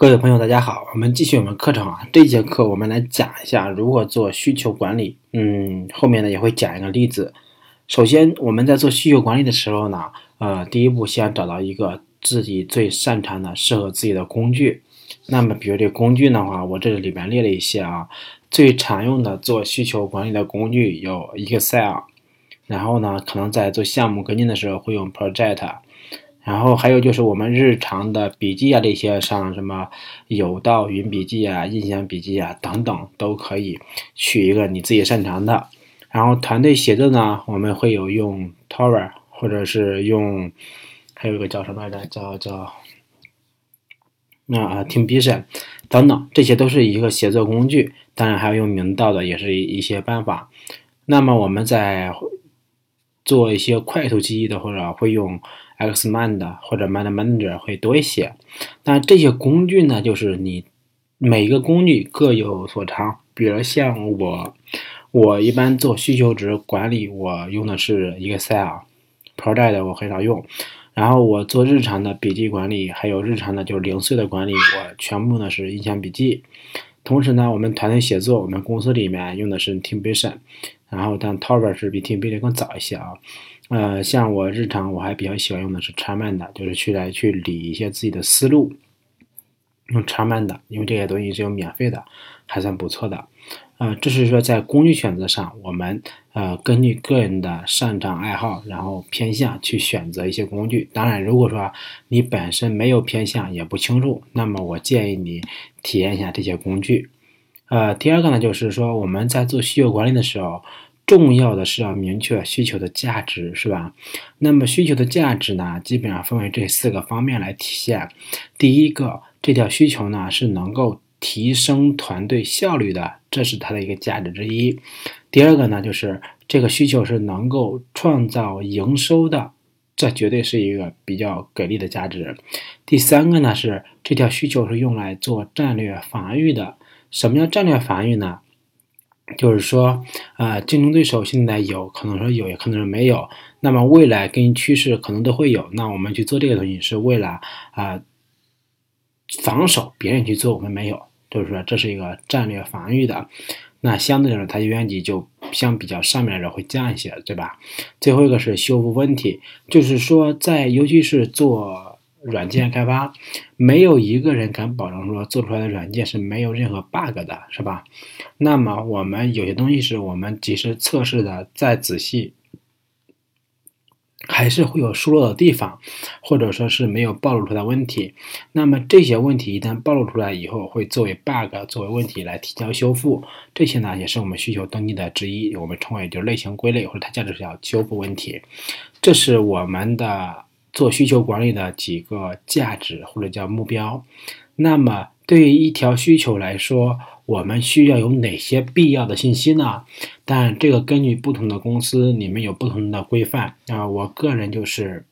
各位朋友，大家好，我们继续我们课程啊。这节课我们来讲一下如何做需求管理。嗯，后面呢也会讲一个例子。首先，我们在做需求管理的时候呢，呃，第一步先找到一个自己最擅长的、适合自己的工具。那么，比如这工具的话，我这里边列了一些啊，最常用的做需求管理的工具有 Excel，然后呢，可能在做项目跟进的时候会用 Project。然后还有就是我们日常的笔记啊，这些像什么有道云笔记啊、印象笔记啊等等，都可以取一个你自己擅长的。然后团队协作呢，我们会有用 Tower，或者是用还有一个叫什么来着？叫叫那啊 Teamvision 等等，这些都是一个协作工具。当然还有用明道的，也是一一些办法。那么我们在做一些快速记忆的，或者会用。Xmind 或者 Mind Manager 会多一些，那这些工具呢，就是你每个工具各有所长。比如像我，我一般做需求值管理，我用的是 Excel，Project 我很少用。然后我做日常的笔记管理，还有日常的就是零碎的管理，我全部呢是印象笔记。同时呢，我们团队协作，我们公司里面用的是 Teamvision，然后但 Tower 是比 Teamvision 更早一些啊。呃，像我日常我还比较喜欢用的是 Charman 的，就是去来去理一些自己的思路，用 Charman 的，因为这些东西是有免费的，还算不错的。呃，这是说在工具选择上，我们呃根据个人的擅长爱好，然后偏向去选择一些工具。当然，如果说你本身没有偏向，也不清楚，那么我建议你体验一下这些工具。呃，第二个呢，就是说我们在做需求管理的时候。重要的是要明确需求的价值，是吧？那么需求的价值呢，基本上分为这四个方面来体现。第一个，这条需求呢是能够提升团队效率的，这是它的一个价值之一。第二个呢，就是这个需求是能够创造营收的，这绝对是一个比较给力的价值。第三个呢，是这条需求是用来做战略防御的。什么叫战略防御呢？就是说，呃，竞争对手现在有可能说有，也可能是没有。那么未来跟趋势可能都会有。那我们去做这个东西是为了啊防守别人去做，我们没有，就是说这是一个战略防御的。那相对来说，它优先级就相比较上面来说会降一些，对吧？最后一个是修复问题，就是说在尤其是做。软件开发，没有一个人敢保证说做出来的软件是没有任何 bug 的，是吧？那么我们有些东西是我们即使测试的再仔细，还是会有疏漏的地方，或者说是没有暴露出来问题。那么这些问题一旦暴露出来以后，会作为 bug 作为问题来提交修复。这些呢也是我们需求登记的之一，我们称为就是类型归类或者它价值是要修复问题。这是我们的。做需求管理的几个价值或者叫目标，那么对于一条需求来说，我们需要有哪些必要的信息呢？但这个根据不同的公司，你们有不同的规范啊。我个人就是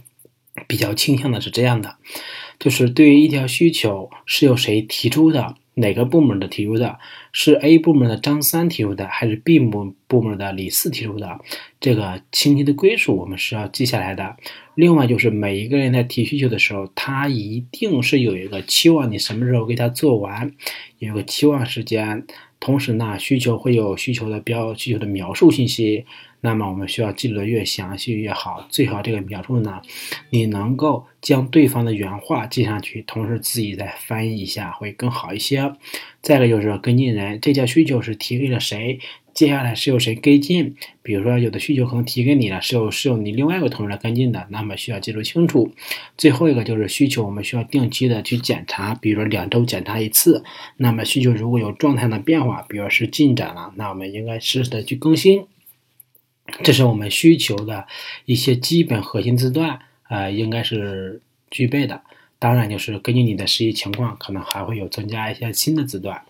比较倾向的是这样的，就是对于一条需求是由谁提出的。哪个部门的提出的，是 A 部门的张三提出的，还是 B 部部门的李四提出的？这个清晰的归属我们是要记下来的。另外就是每一个人在提需求的时候，他一定是有一个期望，你什么时候给他做完，有一个期望时间。同时呢，需求会有需求的标，需求的描述信息。那么我们需要记录的越详细越好，最好这个描述呢，你能够将对方的原话记上去，同时自己再翻译一下会更好一些。再一个就是跟进人，这条需求是提给了谁，接下来是由谁跟进？比如说有的需求可能提给你了，是由是由你另外一个同事来跟进的，那么需要记录清楚。最后一个就是需求，我们需要定期的去检查，比如说两周检查一次。那么需求如果有状态的变化，比如是进展了，那我们应该适时的去更新。这是我们需求的一些基本核心字段，呃，应该是具备的。当然，就是根据你的实际情况，可能还会有增加一些新的字段，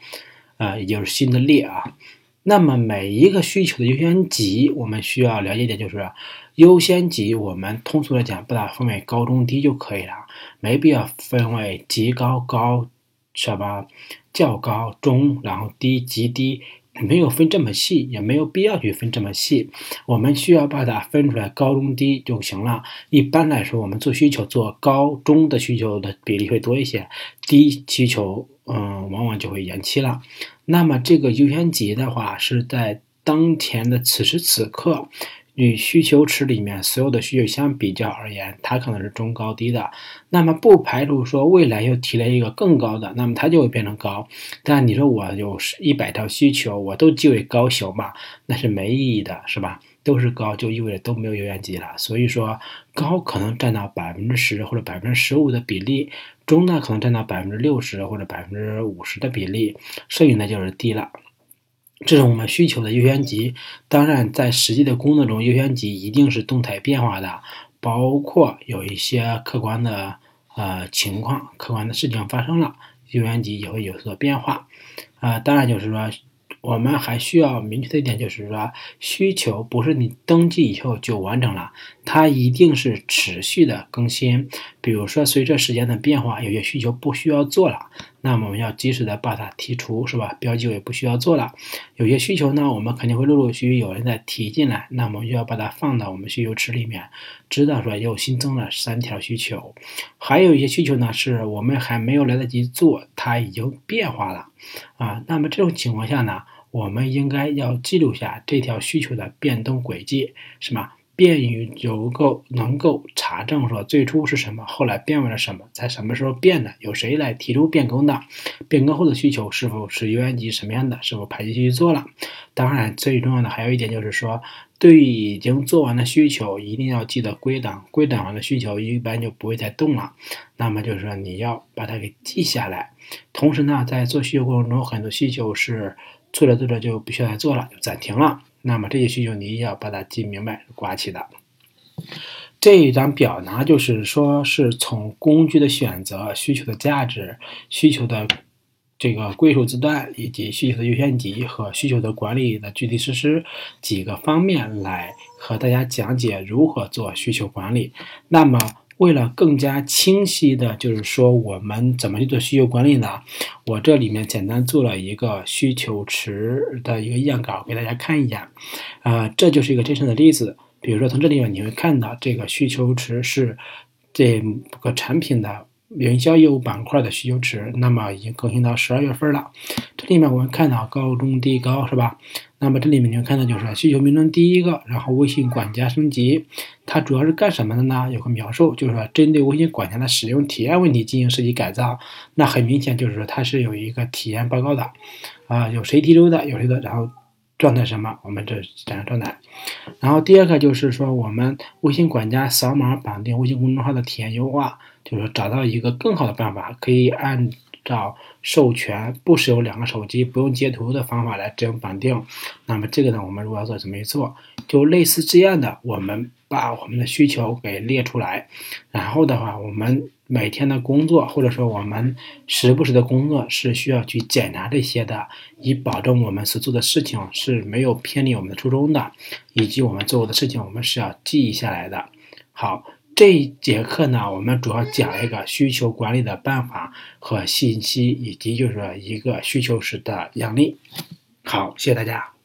呃，也就是新的列啊。那么每一个需求的优先级，我们需要了解点，就是优先级，我们通俗来讲，不打分为高中低就可以了，没必要分为极高高，是吧？较高中，然后低极低。没有分这么细，也没有必要去分这么细。我们需要把它分出来高中低就行了。一般来说，我们做需求做高中的需求的比例会多一些，低需求嗯往往就会延期了。那么这个优先级的话是在当前的此时此刻。与需求池里面所有的需求相比较而言，它可能是中高低的。那么不排除说未来又提了一个更高的，那么它就会变成高。但你说我有一百条需求，我都记为高小嘛？那是没意义的，是吧？都是高就意味着都没有油烟机了。所以说高可能占到百分之十或者百分之十五的比例，中呢可能占到百分之六十或者百分之五十的比例，剩余呢就是低了。这是我们需求的优先级，当然在实际的工作中，优先级一定是动态变化的，包括有一些客观的呃情况、客观的事情发生了，优先级也会有所变化。啊，当然就是说。我们还需要明确的一点就是说，需求不是你登记以后就完成了，它一定是持续的更新。比如说，随着时间的变化，有些需求不需要做了，那么我们要及时的把它剔除，是吧？标记为不需要做了。有些需求呢，我们肯定会陆陆续续有人在提进来，那么就要把它放到我们需求池里面，知道说又新增了三条需求。还有一些需求呢，是我们还没有来得及做，它已经变化了啊。那么这种情况下呢？我们应该要记录下这条需求的变动轨迹，是吗？便于有够能够查证说最初是什么，后来变为了什么，在什么时候变的，有谁来提出变更的，变更后的需求是否是优先级什么样的，是否排进去做了？当然，最重要的还有一点就是说，对于已经做完的需求，一定要记得归档，归档完的需求一般就不会再动了。那么就是说，你要把它给记下来。同时呢，在做需求过程中，很多需求是。做着做着就不需要再做了，就暂停了。那么这些需求你也要把它记明白，挂起的。这一张表呢，就是说是从工具的选择、需求的价值、需求的这个归属字段，以及需求的优先级和需求的管理的具体实施几个方面来和大家讲解如何做需求管理。那么。为了更加清晰的，就是说我们怎么去做需求管理呢？我这里面简单做了一个需求池的一个样稿给大家看一眼。啊，这就是一个真实的例子。比如说从这里面你会看到，这个需求池是这个产品的。营销业务板块的需求池，那么已经更新到十二月份了。这里面我们看到高中低高是吧？那么这里面你看到就是需求名称第一个，然后微信管家升级，它主要是干什么的呢？有个描述，就是说针对微信管家的使用体验问题进行设计改造。那很明显就是说它是有一个体验报告的，啊，有谁提出的，有谁的，然后状态什么，我们这展示状态。然后第二个就是说我们微信管家扫码绑定微信公众号的体验优化。就是找到一个更好的办法，可以按找授权不使用两个手机、不用截图的方法来这样绑定。那么这个呢，我们如果要做怎么去做？就类似这样的，我们把我们的需求给列出来，然后的话，我们每天的工作或者说我们时不时的工作是需要去检查这些的，以保证我们所做的事情是没有偏离我们的初衷的，以及我们做过的事情我们是要记忆下来的。好。这一节课呢，我们主要讲一个需求管理的办法和信息，以及就是一个需求时的样例。好，谢谢大家。